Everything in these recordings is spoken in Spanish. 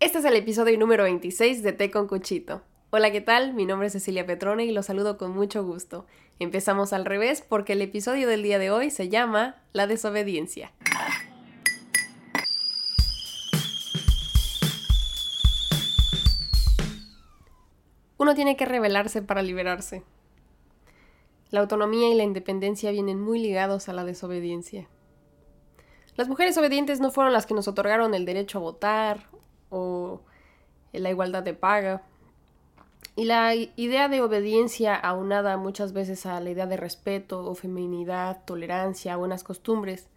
Este es el episodio número 26 de Té con Cuchito. Hola, ¿qué tal? Mi nombre es Cecilia Petrone y los saludo con mucho gusto. Empezamos al revés porque el episodio del día de hoy se llama La desobediencia. Uno tiene que rebelarse para liberarse. La autonomía y la independencia vienen muy ligados a la desobediencia. Las mujeres obedientes no fueron las que nos otorgaron el derecho a votar o la igualdad de paga. Y la idea de obediencia aunada muchas veces a la idea de respeto o feminidad, tolerancia, buenas costumbres,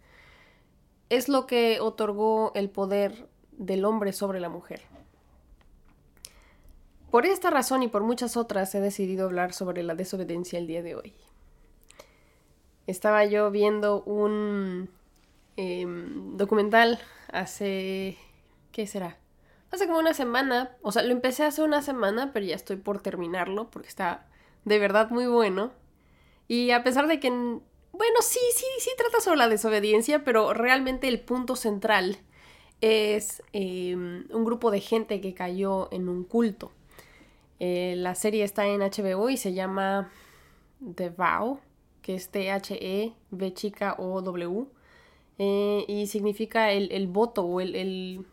es lo que otorgó el poder del hombre sobre la mujer. Por esta razón y por muchas otras he decidido hablar sobre la desobediencia el día de hoy. Estaba yo viendo un em, documental hace... ¿qué será? Hace como una semana, o sea, lo empecé hace una semana, pero ya estoy por terminarlo porque está de verdad muy bueno. Y a pesar de que, bueno, sí, sí, sí trata sobre la desobediencia, pero realmente el punto central es em, un grupo de gente que cayó en un culto. Eh, la serie está en HBO y se llama The Vow, que es T-H-E-V chica O-W. Eh, y significa el, voto o el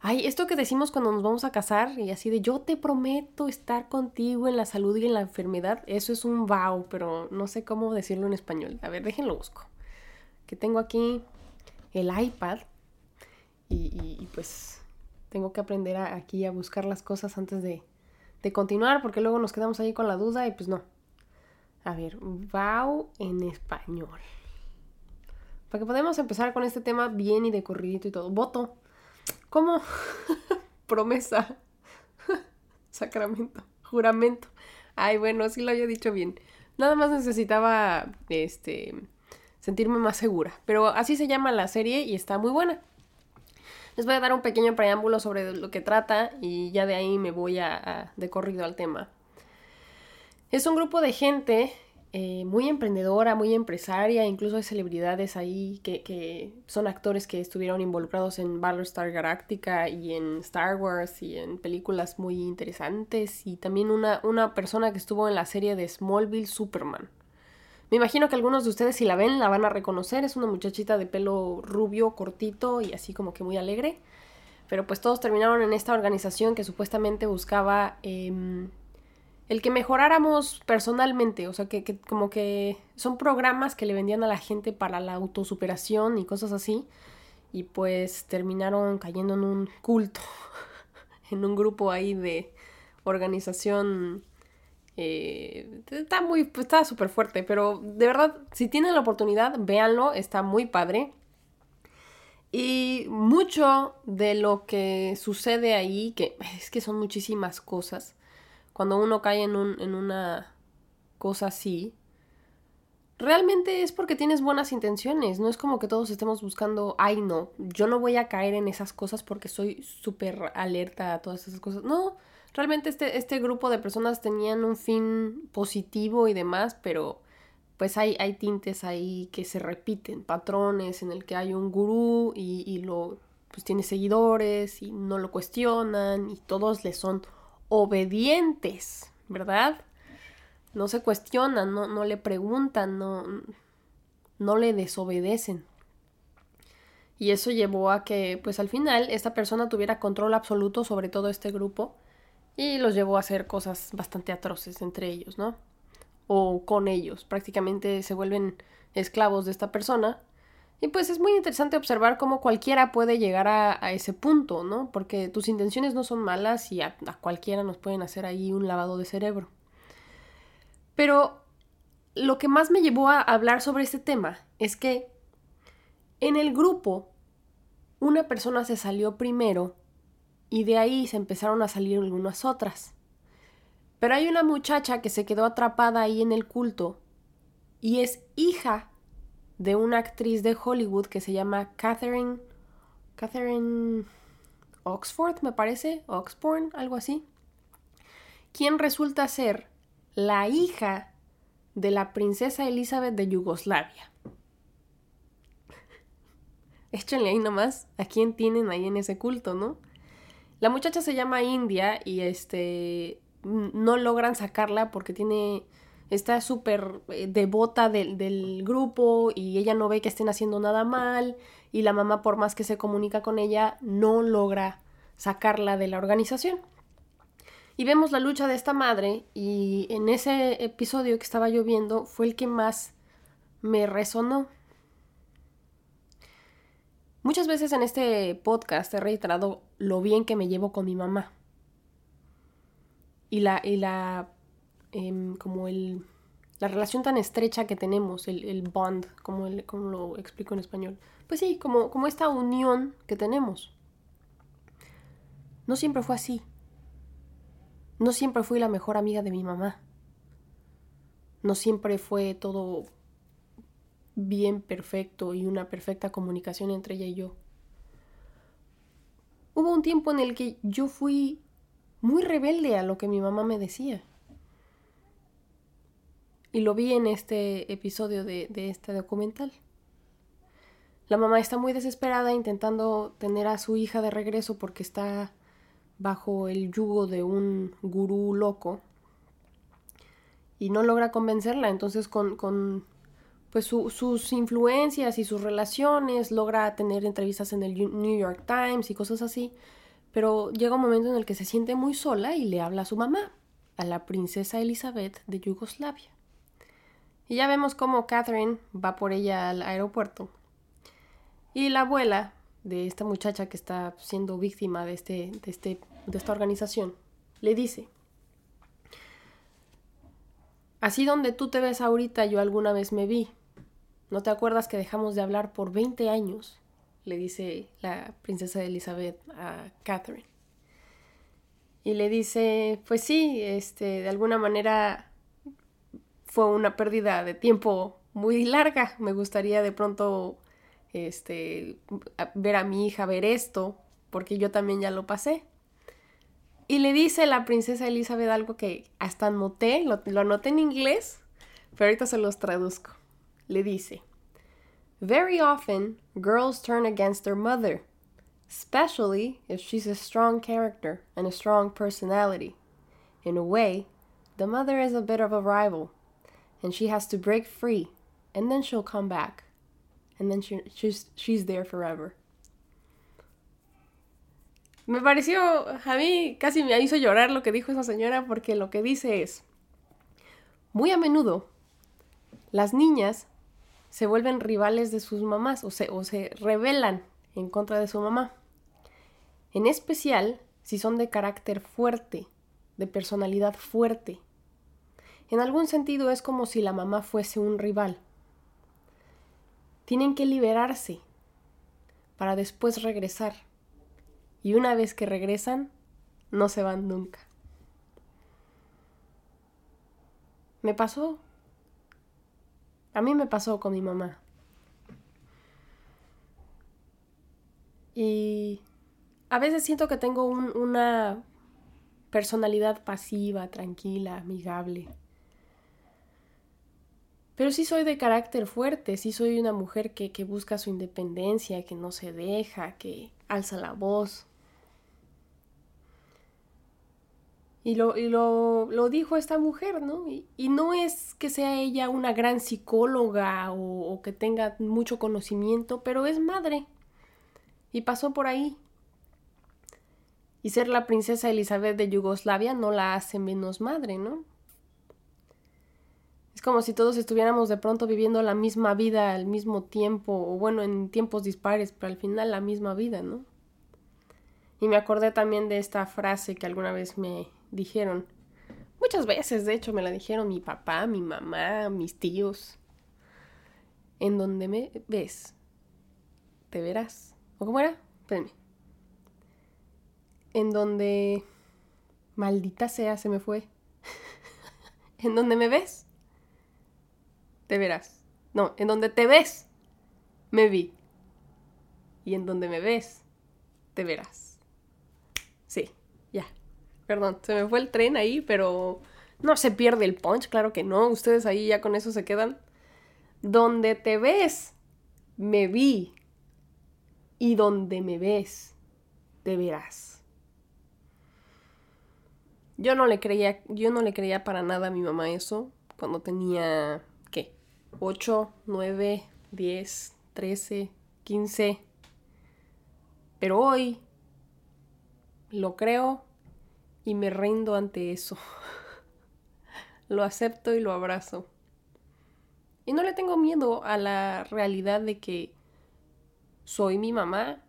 Ay, esto que decimos cuando nos vamos a casar y así de yo te prometo estar contigo en la salud y en la enfermedad, eso es un vow, pero no sé cómo decirlo en español. A ver, déjenlo busco. Que tengo aquí el iPad y, pues tengo que aprender aquí a buscar las cosas antes de, de continuar porque luego nos quedamos ahí con la duda y pues no. A ver, vow en español. Para que podamos empezar con este tema bien y de corridito y todo. Voto. ¿Cómo? Promesa. Sacramento. Juramento. Ay, bueno, sí lo había dicho bien. Nada más necesitaba, este, sentirme más segura. Pero así se llama la serie y está muy buena. Les voy a dar un pequeño preámbulo sobre lo que trata y ya de ahí me voy a, a de corrido al tema. Es un grupo de gente eh, muy emprendedora, muy empresaria, incluso hay celebridades ahí que, son actores que estuvieron involucrados en Battlestar Galactica y en Star Wars y en películas muy interesantes y también una, una persona que estuvo en la serie de Smallville Superman. Me imagino que algunos de ustedes si la ven la van a reconocer, es una muchachita de pelo rubio, cortito y así como que muy alegre. Pero pues todos terminaron en esta organización que supuestamente buscaba em, el que mejoráramos personalmente, o sea, que, como que son programas que le vendían a la gente para la autosuperación y cosas así, y pues terminaron cayendo en un culto, en un grupo ahí de organización. Eh, está muy, pues, está súper fuerte, pero de verdad, si tienen la oportunidad, véanlo, está muy padre. Y mucho de lo que sucede ahí, que es que son muchísimas cosas, cuando uno cae en, un, en una cosa así, realmente es porque tienes buenas intenciones. No es como que todos estemos buscando, ay no, yo no voy a caer en esas cosas porque soy súper alerta a todas esas cosas. No, realmente este, este grupo de personas tenían un fin positivo y demás, pero pues hay, hay tintes ahí que se repiten, patrones en el que hay un gurú y, y lo pues tiene seguidores y no lo cuestionan y todos le son obedientes, ¿verdad? No se cuestionan, no, no le preguntan, no, no le desobedecen. Y eso llevó a que, pues al final, esta persona tuviera control absoluto sobre todo este grupo y los llevó a hacer cosas bastante atroces entre ellos, ¿no? O con ellos. Prácticamente se vuelven esclavos de esta persona y pues es muy interesante observar cómo cualquiera puede llegar a, ese punto, ¿no? Porque tus intenciones no son malas y a, cualquiera nos pueden hacer ahí un lavado de cerebro. Pero lo que más me llevó a hablar sobre este tema es que en el grupo una persona se salió primero y de ahí se empezaron a salir algunas otras. Pero hay una muchacha que se quedó atrapada ahí en el culto y es hija de una actriz de Hollywood que se llama Catherine. Catherine Oxford, me parece. Oxborn, algo así. Quien resulta ser la hija de la princesa Elizabeth de Yugoslavia. Échenle ahí nomás a quién tienen ahí en ese culto, ¿no? La muchacha se llama India y este no logran sacarla porque tiene está súper eh, devota del, del, grupo y ella no ve que estén haciendo nada mal y la mamá por más que se comunica con ella no logra sacarla de la organización. Y vemos la lucha de esta madre y en ese episodio que estaba yo viendo fue el que más me resonó. Muchas veces en este podcast he reiterado lo bien que me llevo con mi mamá. Y la, y la, em, como el, la relación tan estrecha que tenemos, el, el bond, como, el, como lo explico en español. Pues sí, como, como esta unión que tenemos. No siempre fue así. No siempre fui la mejor amiga de mi mamá. No siempre fue todo bien perfecto y una perfecta comunicación entre ella y yo. Hubo un tiempo en el que yo fui muy rebelde a lo que mi mamá me decía. Y lo vi en este episodio de, de este documental. La mamá está muy desesperada intentando tener a su hija de regreso porque está bajo el yugo de un gurú loco y no logra convencerla. Entonces con, con pues sus influencias y sus relaciones logra tener entrevistas en el New York Times y cosas así. Pero llega un momento en el que se siente muy sola y le habla a su mamá, a la princesa Elizabeth de Yugoslavia. Y ya vemos cómo Catherine va por ella al aeropuerto. Y la abuela de esta muchacha que está siendo víctima de, este, de, este, de esta organización, le dice, así donde tú te ves ahorita yo alguna vez me vi. ¿No te acuerdas que dejamos de hablar por 20 años? le dice la princesa Elizabeth a Catherine. Y le dice, pues sí, este, de alguna manera fue una pérdida de tiempo muy larga. Me gustaría de pronto este, ver a mi hija ver esto, porque yo también ya lo pasé. Y le dice la princesa Elizabeth algo que hasta anoté, lo, lo anoté en inglés, pero ahorita se los traduzco. Le dice, Very often, girls turn against their mother, especially if she's a strong character and a strong personality. In a way, the mother is a bit of a rival, and she has to break free, and then she'll come back. and then she, she's, she's there forever. Me pareció, a mí casi me hizo llorar lo que dijo esa señora porque lo que dice es, muy a menudo las niñas se vuelven rivales de sus mamás o se, o se rebelan en contra de su mamá. En especial si son de carácter fuerte, de personalidad fuerte. En algún sentido es como si la mamá fuese un rival tienen que liberarse para después regresar. Y una vez que regresan, no se van nunca. Me pasó. A mí me pasó con mi mamá. Y a veces siento que tengo una personalidad pasiva, tranquila, amigable. Pero sí soy de carácter fuerte, sí soy una mujer que, busca su independencia, que no se deja, que alza la voz. Y lo, y lo, lo dijo esta mujer, ¿no? Y, no es que sea ella una gran psicóloga o, o que tenga mucho conocimiento, pero es madre. Y pasó por ahí. Y ser la princesa Elizabeth de Yugoslavia no la hace menos madre, ¿no? Es como si todos estuviéramos de pronto viviendo la misma vida al mismo tiempo, o bueno, en tiempos dispares, pero al final la misma vida, ¿no? Y me acordé también de esta frase que alguna vez me dijeron. Muchas veces, de hecho, me la dijeron mi papá, mi mamá, mis tíos. En donde me ves, te verás. ¿O cómo era? Espérenme. En donde... Maldita sea, se me fue. en donde me ves, te verás. No, en donde te ves, me vi. Y en donde me ves, te verás. Sí, ya. Perdón, se me fue el tren ahí, pero no se pierde el punch, claro que no. Ustedes ahí ya con eso se quedan. Donde te ves, me vi. Y donde me ves, te verás. Yo no le creía, yo no le creía para nada a mi mamá eso cuando tenía. 8, 9, 10, 13, 15. Pero hoy lo creo y me rindo ante eso. lo acepto y lo abrazo. Y no le tengo miedo a la realidad de que soy mi mamá.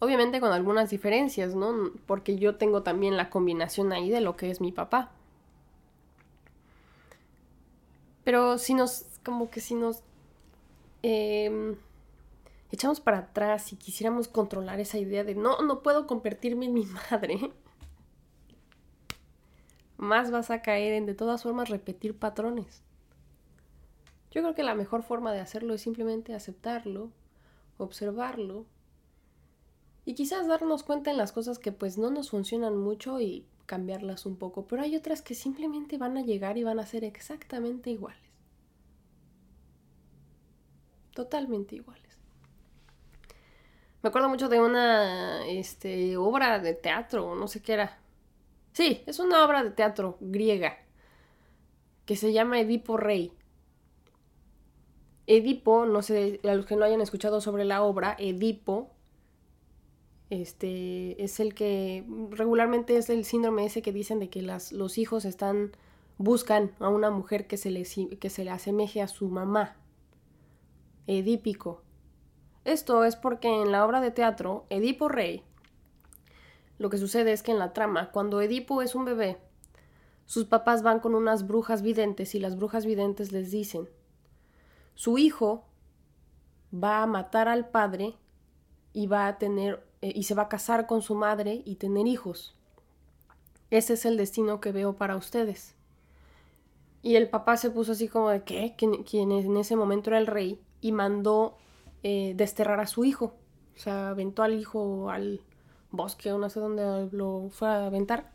Obviamente con algunas diferencias, ¿no? Porque yo tengo también la combinación ahí de lo que es mi papá. Pero si nos, como que si nos em, echamos para atrás y quisiéramos controlar esa idea de no, no puedo convertirme en mi madre, más vas a caer en de todas formas repetir patrones. Yo creo que la mejor forma de hacerlo es simplemente aceptarlo, observarlo y quizás darnos cuenta en las cosas que pues no nos funcionan mucho y cambiarlas un poco, pero hay otras que simplemente van a llegar y van a ser exactamente iguales. Totalmente iguales. Me acuerdo mucho de una este, obra de teatro, no sé qué era. Sí, es una obra de teatro griega que se llama Edipo Rey. Edipo, no sé, a los que no hayan escuchado sobre la obra, Edipo este, es el que regularmente es el síndrome ese que dicen de que las, los hijos están, buscan a una mujer que se, le, que se le asemeje a su mamá. Edípico. Esto es porque en la obra de teatro, Edipo Rey, lo que sucede es que en la trama, cuando Edipo es un bebé, sus papás van con unas brujas videntes y las brujas videntes les dicen, su hijo va a matar al padre y va a tener eh, y se va a casar con su madre y tener hijos. Ese es el destino que veo para ustedes. Y el papá se puso así como de ¿qué? Quien en ese momento era el rey y mandó eh, desterrar a su hijo. O sea, aventó al hijo al bosque o no sé dónde lo fue a aventar.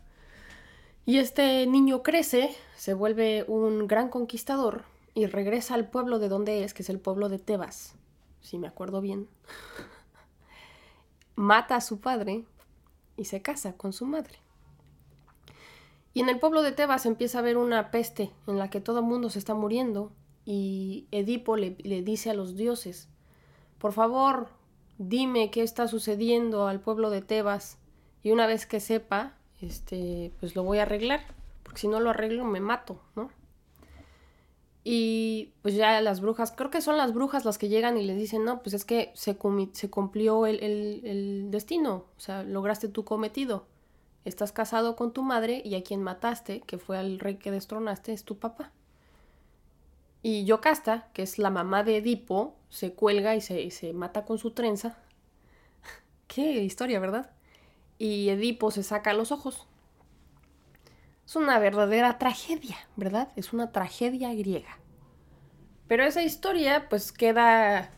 Y este niño crece, se vuelve un gran conquistador y regresa al pueblo de donde es, que es el pueblo de Tebas, si me acuerdo bien mata a su padre y se casa con su madre. Y en el pueblo de Tebas empieza a haber una peste en la que todo el mundo se está muriendo y Edipo le, le dice a los dioses, por favor, dime qué está sucediendo al pueblo de Tebas y una vez que sepa, este, pues lo voy a arreglar, porque si no lo arreglo me mato, ¿no? Y pues ya las brujas, creo que son las brujas las que llegan y le dicen, no, pues es que se, cumplió el, destino, o sea, lograste tu cometido. Estás casado con tu madre y a quien mataste, que fue al rey que destronaste, es tu papá. Y Yocasta, que es la mamá de Edipo, se cuelga y se mata con su trenza. Qué historia, ¿verdad? Y Edipo se saca los ojos. Es una verdadera tragedia, ¿verdad? Es una tragedia griega. Pero esa historia pues queda,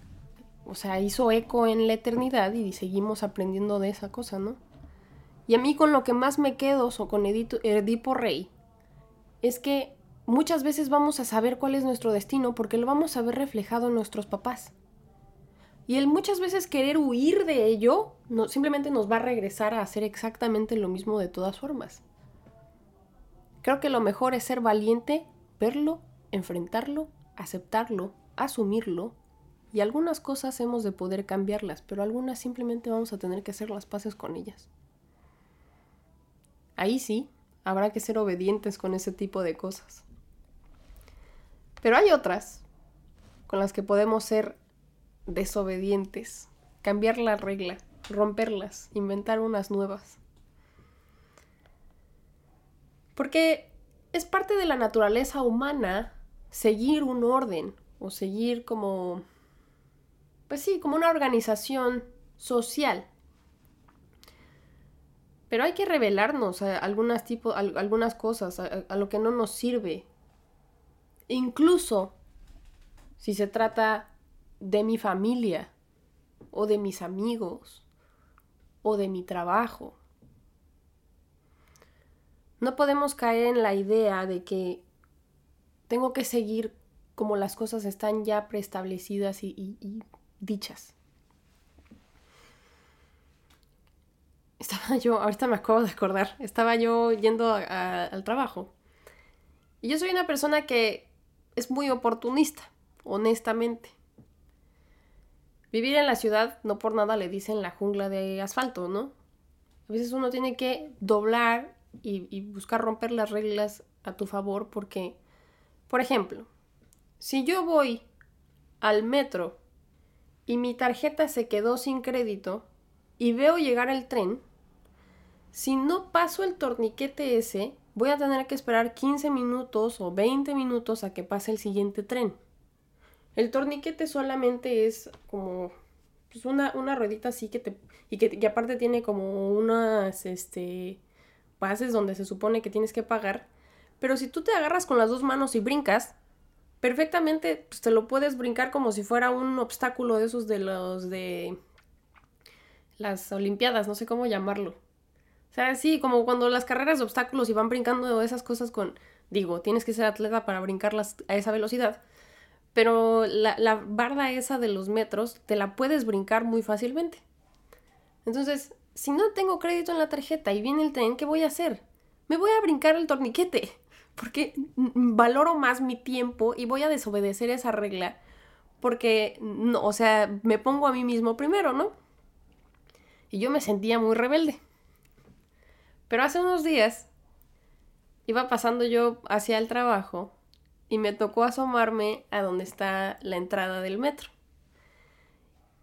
o sea, hizo eco en la eternidad y seguimos aprendiendo de esa cosa, ¿no? Y a mí con lo que más me quedo, o con Edipo Rey, es que muchas veces vamos a saber cuál es nuestro destino porque lo vamos a ver reflejado en nuestros papás. Y el muchas veces querer huir de ello simplemente nos va a regresar a hacer exactamente lo mismo de todas formas. Creo que lo mejor es ser valiente, verlo, enfrentarlo, aceptarlo, asumirlo, y algunas cosas hemos de poder cambiarlas, pero algunas simplemente vamos a tener que hacer las paces con ellas. Ahí sí, habrá que ser obedientes con ese tipo de cosas. Pero hay otras con las que podemos ser desobedientes, cambiar la regla, romperlas, inventar unas nuevas. Porque es parte de la naturaleza humana seguir un orden o seguir como, pues sí, como una organización social. Pero hay que revelarnos a algunas, algunas cosas, a lo que no nos sirve. Incluso si se trata de mi familia o de mis amigos o de mi trabajo. No podemos caer en la idea de que tengo que seguir como las cosas están ya preestablecidas y, dichas. Estaba yo, ahorita me acabo de acordar, estaba yo yendo al trabajo. Y yo soy una persona que es muy oportunista, honestamente. Vivir en la ciudad no por nada le dicen la jungla de asfalto, ¿no? A veces uno tiene que doblar y, buscar romper las reglas a tu favor porque, por ejemplo, si yo voy al metro y mi tarjeta se quedó sin crédito y veo llegar el tren, si no paso el torniquete ese, voy a tener que esperar 15 minutos o 20 minutos a que pase el siguiente tren. El torniquete solamente es como pues una, una ruedita así que te... y que, aparte tiene como unas este, bases donde se supone que tienes que pagar. Pero si tú te agarras con las dos manos y brincas, perfectamente pues, te lo puedes brincar como si fuera un obstáculo de esos de los de las Olimpiadas, no sé cómo llamarlo. O sea, sí, como cuando las carreras de obstáculos y van brincando esas cosas con, digo, tienes que ser atleta para brincarlas a esa velocidad, pero la, la barda esa de los metros te la puedes brincar muy fácilmente. Entonces, si no tengo crédito en la tarjeta y viene el tren, ¿qué voy a hacer? Me voy a brincar el torniquete, porque valoro más mi tiempo y voy a desobedecer esa regla, porque, no, o sea, me pongo a mí mismo primero, ¿no? Y yo me sentía muy rebelde. Pero hace unos días iba pasando yo hacia el trabajo y me tocó asomarme a donde está la entrada del metro.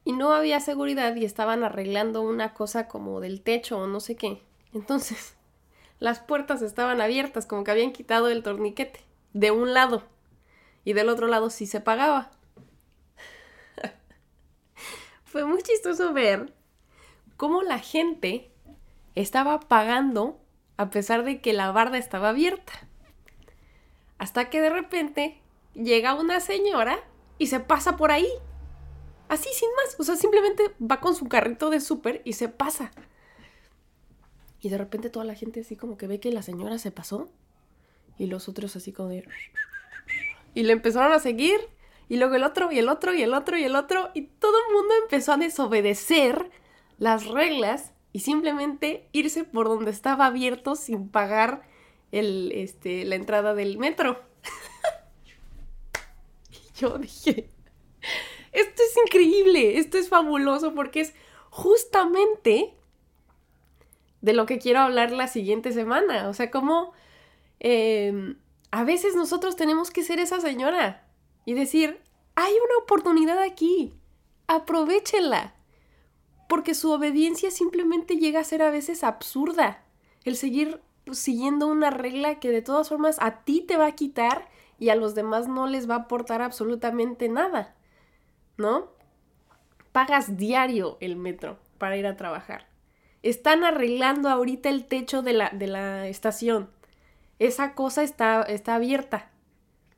Y no había seguridad y estaban arreglando una cosa como del techo o no sé qué. Entonces, las puertas estaban abiertas, como que habían quitado el torniquete de un lado y del otro lado sí se pagaba. Fue muy chistoso ver cómo la gente estaba pagando a pesar de que la barda estaba abierta. Hasta que de repente llega una señora y se pasa por ahí. Así, sin más. O sea, simplemente va con su carrito de súper y se pasa. Y de repente toda la gente así como que ve que la señora se pasó. Y los otros así como de... Y le empezaron a seguir. Y luego el otro, y el otro, y el otro, y el otro. Y todo el mundo empezó a desobedecer las reglas y simplemente irse por donde estaba abierto sin pagar este, la entrada del metro. y yo dije, esto es increíble, esto es fabuloso porque es justamente de lo que quiero hablar la siguiente semana. O sea, como em, a veces nosotros tenemos que ser esa señora y decir, hay una oportunidad aquí, aprovechenla porque su obediencia simplemente llega a ser a veces absurda. El seguir siguiendo una regla que de todas formas a ti te va a quitar y a los demás no les va a aportar absolutamente nada. ¿No? Pagas diario el metro para ir a trabajar. Están arreglando ahorita el techo de la, de la estación. Esa cosa está, está abierta.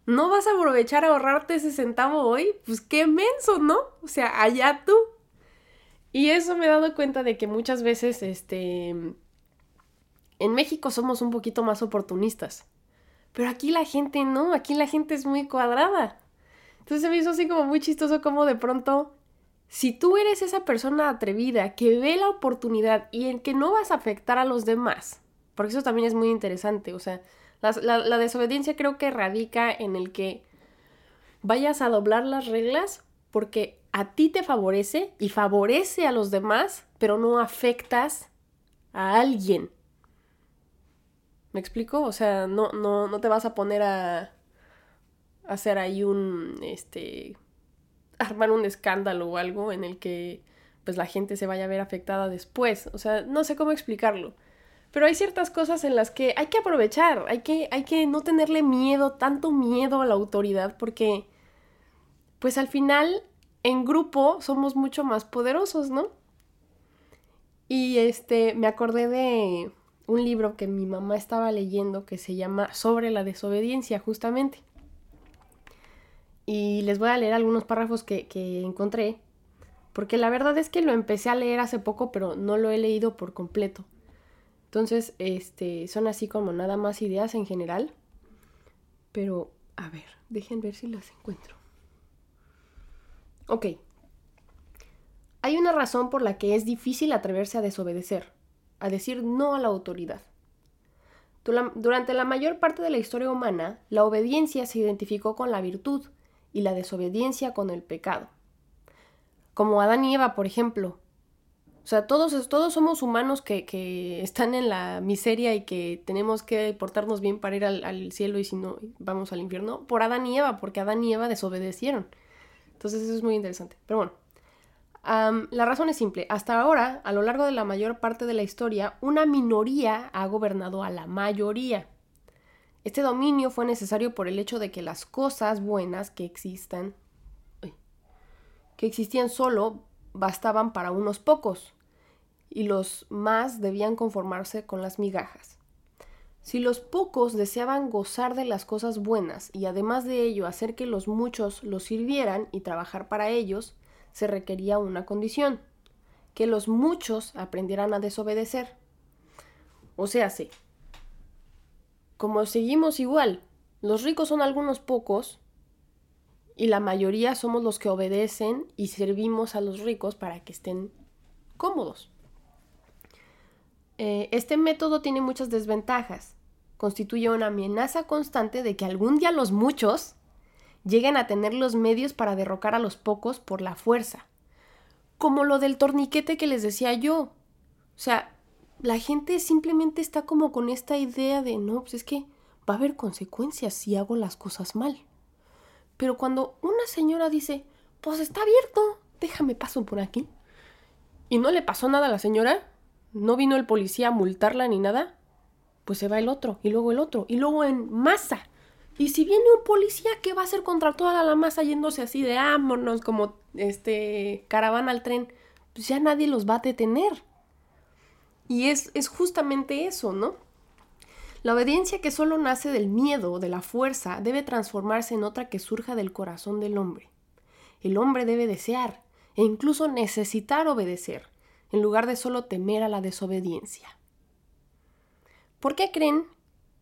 ¿No vas a aprovechar a ahorrarte ese centavo hoy? Pues qué menso, ¿no? O sea, allá tú. Y eso me he dado cuenta de que muchas veces, este, en México somos un poquito más oportunistas. Pero aquí la gente no, aquí la gente es muy cuadrada. Entonces se me hizo así como muy chistoso como de pronto, si tú eres esa persona atrevida que ve la oportunidad y en que no vas a afectar a los demás, porque eso también es muy interesante, o sea, la, la desobediencia creo que radica en el que vayas a doblar las reglas porque a ti te favorece y favorece a los demás, pero no afectas a alguien. ¿Me explico? O sea, no, no, no te vas a poner a, hacer ahí un, este, armar un escándalo o algo en el que pues la gente se vaya a ver afectada después. O sea, no sé cómo explicarlo. Pero hay ciertas cosas en las que hay que aprovechar, hay que, hay que no tenerle miedo, tanto miedo a la autoridad, porque pues al final en grupo somos mucho más poderosos, ¿no? Y este, me acordé de un libro que mi mamá estaba leyendo que se llama Sobre la desobediencia, justamente. Y les voy a leer algunos párrafos que, que encontré, porque la verdad es que lo empecé a leer hace poco, pero no lo he leído por completo. Entonces, este, son así como nada más ideas en general. Pero, a ver, dejen ver si las encuentro. Ok. Hay una razón por la que es difícil atreverse a desobedecer. a decir no a la autoridad. Durante la mayor parte de la historia humana, la obediencia se identificó con la virtud y la desobediencia con el pecado. Como Adán y Eva, por ejemplo. O sea, todos, todos somos humanos que, están en la miseria y que tenemos que portarnos bien para ir al cielo y si no, vamos al infierno. Por Adán y Eva, porque Adán y Eva desobedecieron. Entonces eso es muy interesante. Pero bueno, la razón es simple. Hasta ahora, a lo largo de la mayor parte de la historia, una minoría ha gobernado a la mayoría. Este dominio fue necesario por el hecho de que las cosas buenas que existan, que existían solo, bastaban para unos pocos, y los más debían conformarse con las migajas. Si los pocos deseaban gozar de las cosas buenas y además de ello hacer que los muchos los sirvieran y trabajar para ellos, se requería una condición, que los muchos aprendieran a desobedecer. O sea, sí. Como seguimos igual, los ricos son algunos pocos y la mayoría somos los que obedecen y servimos a los ricos para que estén cómodos. Eh, este método tiene muchas desventajas. Constituye una amenaza constante de que algún día los muchos lleguen a tener los medios para derrocar a los pocos por la fuerza. Como lo del torniquete que les decía yo. O sea, la gente simplemente está como con esta idea de, no, pues es que va a haber consecuencias si hago las cosas mal. Pero cuando una señora dice, pues está abierto, déjame paso por aquí. Y no le pasó nada a la señora, no vino el policía a multarla ni nada, pues se va el otro, y luego el otro, y luego en masa. Y si viene un policía, ¿qué va a hacer contra toda la masa yéndose así de ámonos como este caravana al tren? Pues ya nadie los va a detener. Y es, es justamente eso, ¿no? La obediencia que solo nace del miedo, de la fuerza, debe transformarse en otra que surja del corazón del hombre. El hombre debe desear e incluso necesitar obedecer, en lugar de solo temer a la desobediencia. ¿Por qué creen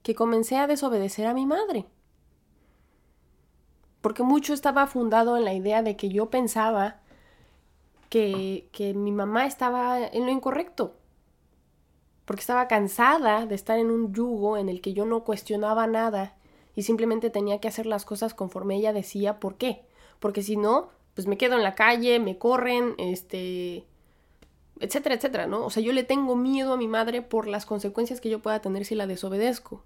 que comencé a desobedecer a mi madre? porque mucho estaba fundado en la idea de que yo pensaba que, que mi mamá estaba en lo incorrecto, porque estaba cansada de estar en un yugo en el que yo no cuestionaba nada y simplemente tenía que hacer las cosas conforme ella decía por qué. Porque si no, pues me quedo en la calle, me corren, este, etcétera, etcétera, ¿no? O sea, yo le tengo miedo a mi madre por las consecuencias que yo pueda tener si la desobedezco.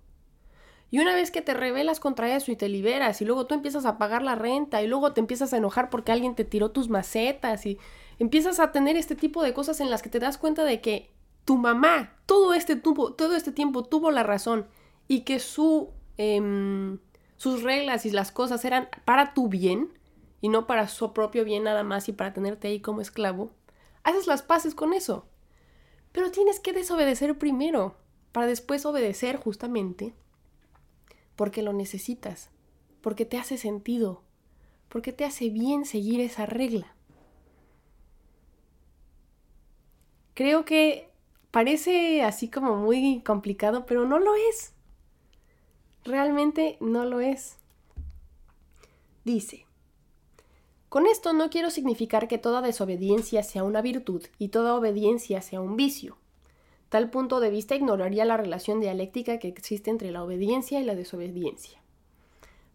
Y una vez que te rebelas contra eso y te liberas y luego tú empiezas a pagar la renta y luego te empiezas a enojar porque alguien te tiró tus macetas y empiezas a tener este tipo de cosas en las que te das cuenta de que tu mamá todo este, todo este tiempo tuvo la razón y que su, em, sus reglas y las cosas eran para tu bien y no para su propio bien nada más y para tenerte ahí como esclavo, haces las paces con eso. Pero tienes que desobedecer primero para después obedecer justamente porque lo necesitas, porque te hace sentido, porque te hace bien seguir esa regla. Creo que parece así como muy complicado, pero no lo es. Realmente no lo es. Dice, con esto no quiero significar que toda desobediencia sea una virtud y toda obediencia sea un vicio. Tal punto de vista ignoraría la relación dialéctica que existe entre la obediencia y la desobediencia.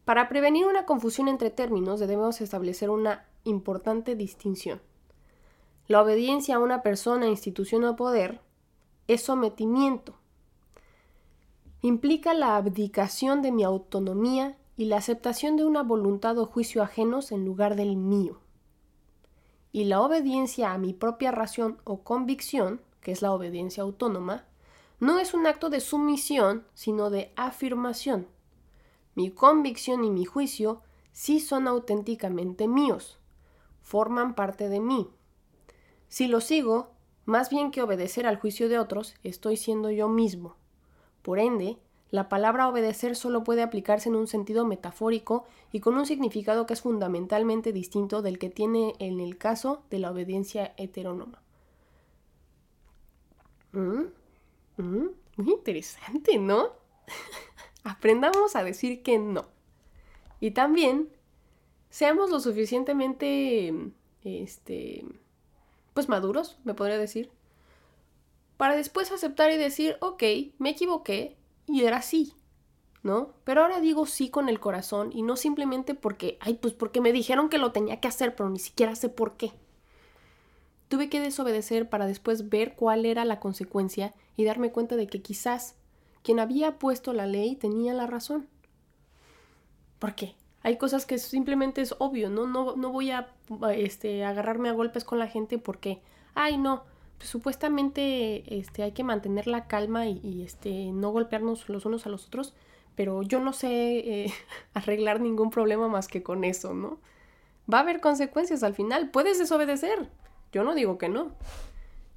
Para prevenir una confusión entre términos debemos establecer una importante distinción. La obediencia a una persona, institución o poder es sometimiento. Implica la abdicación de mi autonomía y la aceptación de una voluntad o juicio ajenos en lugar del mío. Y la obediencia a mi propia razón o convicción que es la obediencia autónoma, no es un acto de sumisión, sino de afirmación. Mi convicción y mi juicio sí son auténticamente míos, forman parte de mí. Si lo sigo, más bien que obedecer al juicio de otros, estoy siendo yo mismo. Por ende, la palabra obedecer solo puede aplicarse en un sentido metafórico y con un significado que es fundamentalmente distinto del que tiene en el caso de la obediencia heterónoma. Mm, mm, muy interesante, ¿no? Aprendamos a decir que no. Y también seamos lo suficientemente, este, pues maduros, me podría decir, para después aceptar y decir, ok, me equivoqué y era así, ¿no? Pero ahora digo sí con el corazón y no simplemente porque, ay, pues porque me dijeron que lo tenía que hacer, pero ni siquiera sé por qué. Tuve que desobedecer para después ver cuál era la consecuencia y darme cuenta de que quizás quien había puesto la ley tenía la razón. ¿Por qué? Hay cosas que simplemente es obvio, ¿no? No, no voy a este, agarrarme a golpes con la gente porque, ay, no, pues, supuestamente este, hay que mantener la calma y, este, no golpearnos los unos a los otros, pero yo no sé eh, arreglar ningún problema más que con eso, ¿no? Va a haber consecuencias al final, puedes desobedecer, yo no digo que no.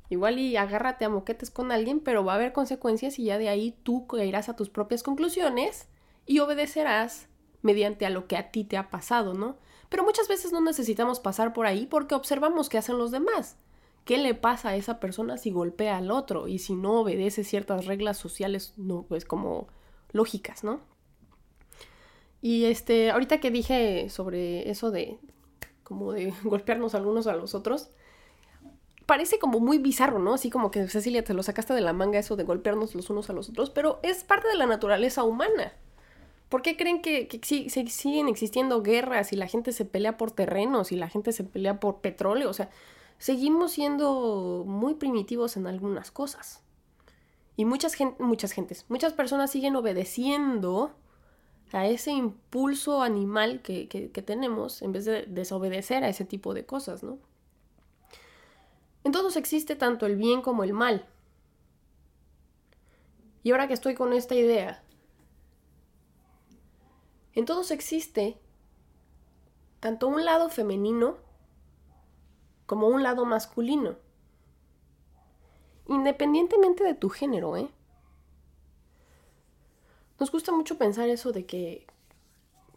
Igual y agárrate a moquetes con alguien, pero va a haber consecuencias y ya de ahí tú irás a tus propias conclusiones y obedecerás mediante a lo que a ti te ha pasado, ¿no? Pero muchas veces no necesitamos pasar por ahí porque observamos qué hacen los demás. ¿Qué le pasa a esa persona si golpea al otro y si no obedece ciertas reglas sociales, no, pues como lógicas, ¿no? Y este, ahorita que dije sobre eso de como de golpearnos algunos a los otros, parece como muy bizarro, ¿no? Así como que Cecilia te lo sacaste de la manga eso de golpearnos los unos a los otros, pero es parte de la naturaleza humana. ¿Por qué creen que, siguen existiendo guerras y la gente se pelea por terrenos y la gente se pelea por petróleo? O sea, seguimos siendo muy primitivos en algunas cosas. Y muchas, muchas gentes, muchas personas siguen obedeciendo a ese impulso animal que, que tenemos en vez de desobedecer a ese tipo de cosas, ¿no? En todos existe tanto el bien como el mal. Y ahora que estoy con esta idea, en todos existe tanto un lado femenino como un lado masculino. Independientemente de tu género, ¿eh? Nos gusta mucho pensar eso de que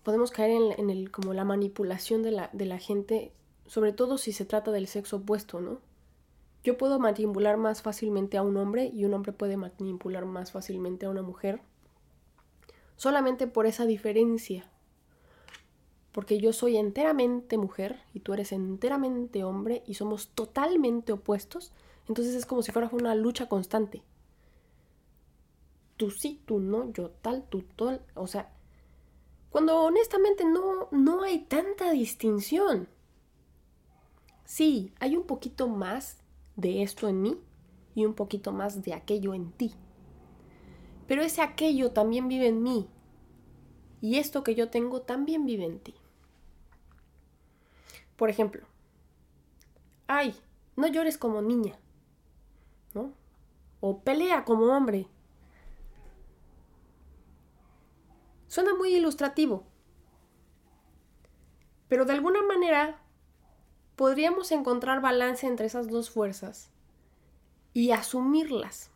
podemos caer en, el, como la manipulación de la, de la gente, sobre todo si se trata del sexo opuesto, ¿no? Yo puedo manipular más fácilmente a un hombre y un hombre puede manipular más fácilmente a una mujer solamente por esa diferencia. Porque yo soy enteramente mujer y tú eres enteramente hombre y somos totalmente opuestos, entonces es como si fuera una lucha constante. Tú sí, tú no, yo tal, tú tal, o sea, cuando honestamente no, no hay tanta distinción. Sí, hay un poquito más de esto en mí y un poquito más de aquello en ti. Pero ese aquello también vive en mí. Y esto que yo tengo también vive en ti. Por ejemplo, ay, no llores como niña. ¿No? O pelea como hombre. Suena muy ilustrativo. Pero de alguna manera podríamos encontrar balance entre esas dos fuerzas y asumirlas.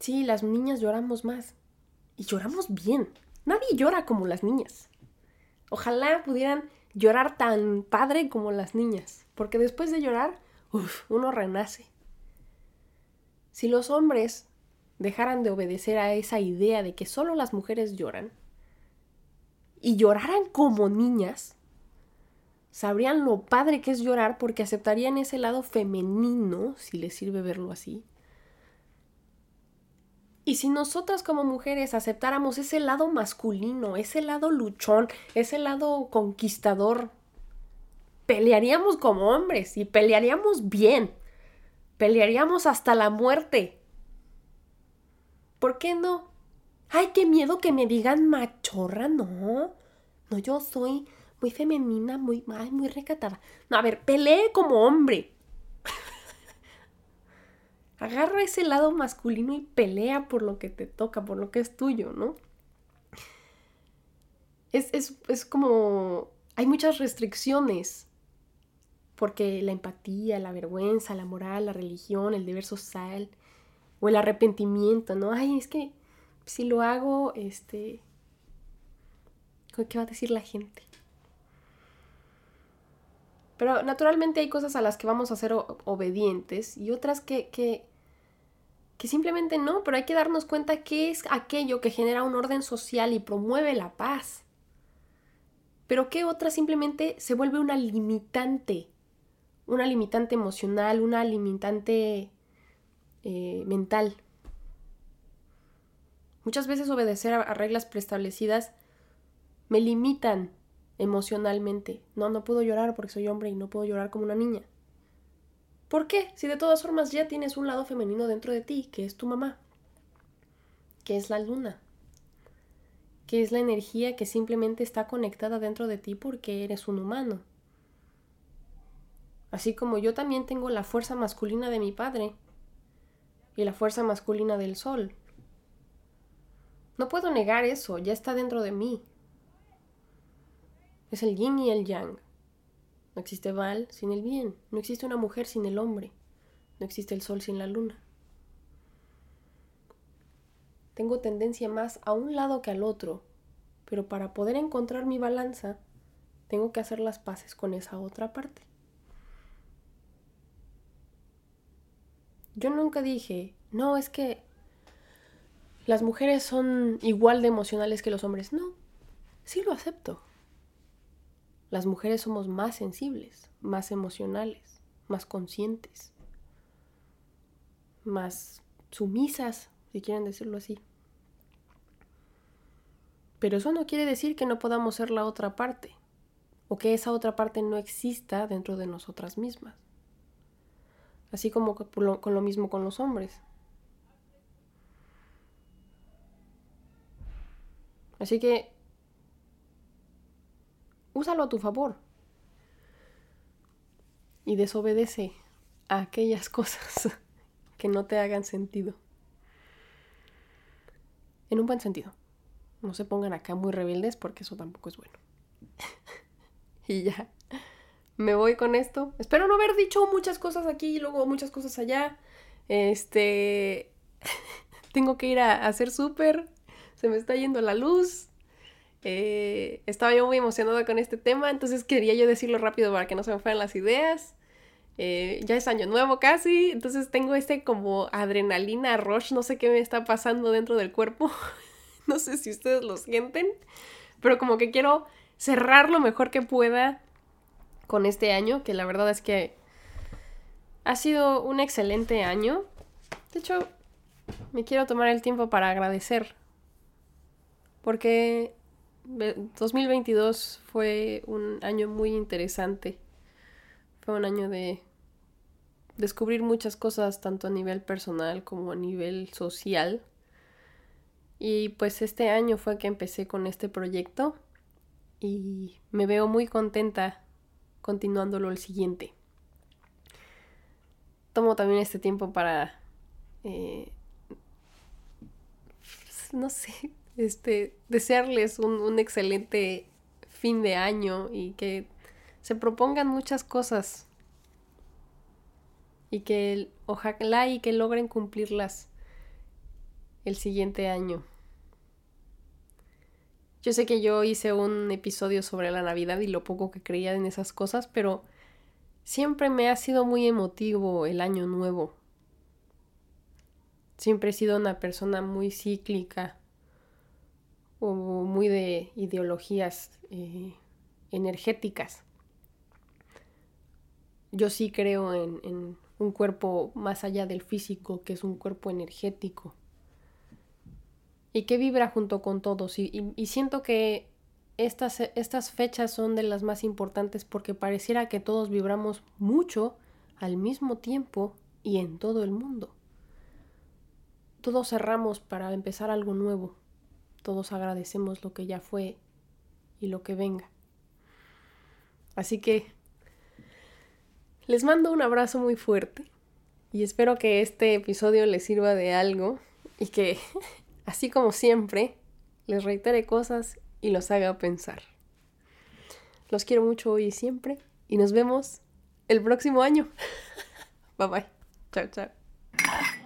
Sí, las niñas lloramos más y lloramos bien. Nadie llora como las niñas. Ojalá pudieran llorar tan padre como las niñas, porque después de llorar, uno renace. Si los hombres dejaran de obedecer a esa idea de que solo las mujeres lloran y lloraran como niñas, sabrían lo padre que es llorar porque aceptarían ese lado femenino, si les sirve verlo así. Y si nosotras como mujeres aceptáramos ese lado masculino, ese lado luchón, ese lado conquistador, pelearíamos como hombres y pelearíamos bien. Pelearíamos hasta la muerte. ¿Por qué no? Ay, qué miedo que me digan machorra, no. No, yo soy muy femenina, muy, muy recatada. No, a ver, pelee como hombre. Agarra ese lado masculino y pelea por lo que te toca, por lo que es tuyo, ¿no? Es, es como... Hay muchas restricciones porque la empatía, la vergüenza, la moral, la religión, el deber social o el arrepentimiento, ¿no? Ay, es que si lo hago, este, ¿qué va a decir la gente? Pero naturalmente hay cosas a las que vamos a ser obedientes y otras que, que, que simplemente no, pero hay que darnos cuenta qué es aquello que genera un orden social y promueve la paz. Pero qué otra simplemente se vuelve una limitante, una limitante emocional, una limitante eh, mental. Muchas veces obedecer a, reglas preestablecidas me limitan emocionalmente. No, no puedo llorar porque soy hombre y no puedo llorar como una niña. ¿Por qué? Si de todas formas ya tienes un lado femenino dentro de ti, que es tu mamá, que es la luna, que es la energía que simplemente está conectada dentro de ti porque eres un humano. Así como yo también tengo la fuerza masculina de mi padre y la fuerza masculina del sol. No puedo negar eso, ya está dentro de mí. Es el yin y el yang. No existe Val sin el bien, no existe una mujer sin el hombre, no existe el sol sin la luna. Tengo tendencia más a un lado que al otro, pero para poder encontrar mi balanza, tengo que hacer las paces con esa otra parte. Yo nunca dije, no, es que las mujeres son igual de emocionales que los hombres. No, sí lo acepto. Las mujeres somos más sensibles, más emocionales, más conscientes, más sumisas, si quieren decirlo así. Pero eso no quiere decir que no podamos ser la otra parte, o que esa otra parte no exista dentro de nosotras mismas. Así como con lo mismo con los hombres. Así que úsalo a tu favor. Y desobedece a aquellas cosas que no te hagan sentido. En un buen sentido. No se pongan acá muy rebeldes porque eso tampoco es bueno. y ya me voy con esto. Espero no haber dicho muchas cosas aquí y luego muchas cosas allá. Este. Tengo que ir a, hacer súper. Se me está yendo la luz. Eh, estaba yo muy emocionada con este tema, entonces quería yo decirlo rápido para que no se me fueran las ideas. Eh, ya es año nuevo casi, entonces tengo este como adrenalina rush, no sé qué me está pasando dentro del cuerpo. no sé si ustedes lo sienten, pero como que quiero cerrar lo mejor que pueda con este año, que la verdad es que ha sido un excelente año. De hecho, me quiero tomar el tiempo para agradecer, porque 2022 fue un año muy interesante. Fue un año de descubrir muchas cosas, tanto a nivel personal como a nivel social. Y pues este año fue que empecé con este proyecto y me veo muy contenta continuándolo el siguiente. Tomo también este tiempo para, eh, no sé, este, desearles un, excelente fin de año y que se propongan muchas cosas y que ojalá y que logren cumplirlas el siguiente año. Yo sé que yo hice un episodio sobre la Navidad y lo poco que creía en esas cosas, pero siempre me ha sido muy emotivo el año nuevo. Siempre he sido una persona muy cíclica o muy de ideologías eh, energéticas. Yo sí creo en un cuerpo más allá del físico, que es un cuerpo energético y que vibra junto con todos. Y, siento que estas, estas fechas son de las más importantes porque pareciera que todos vibramos mucho al mismo tiempo y en todo el mundo. Todos cerramos para empezar algo nuevo. Todos agradecemos lo que ya fue y lo que venga. Así que les mando un abrazo muy fuerte y espero que este episodio les sirva de algo y que así como siempre, les reitere cosas y los haga pensar. Los quiero mucho hoy y siempre y nos vemos el próximo año. bye bye. Chao, chao.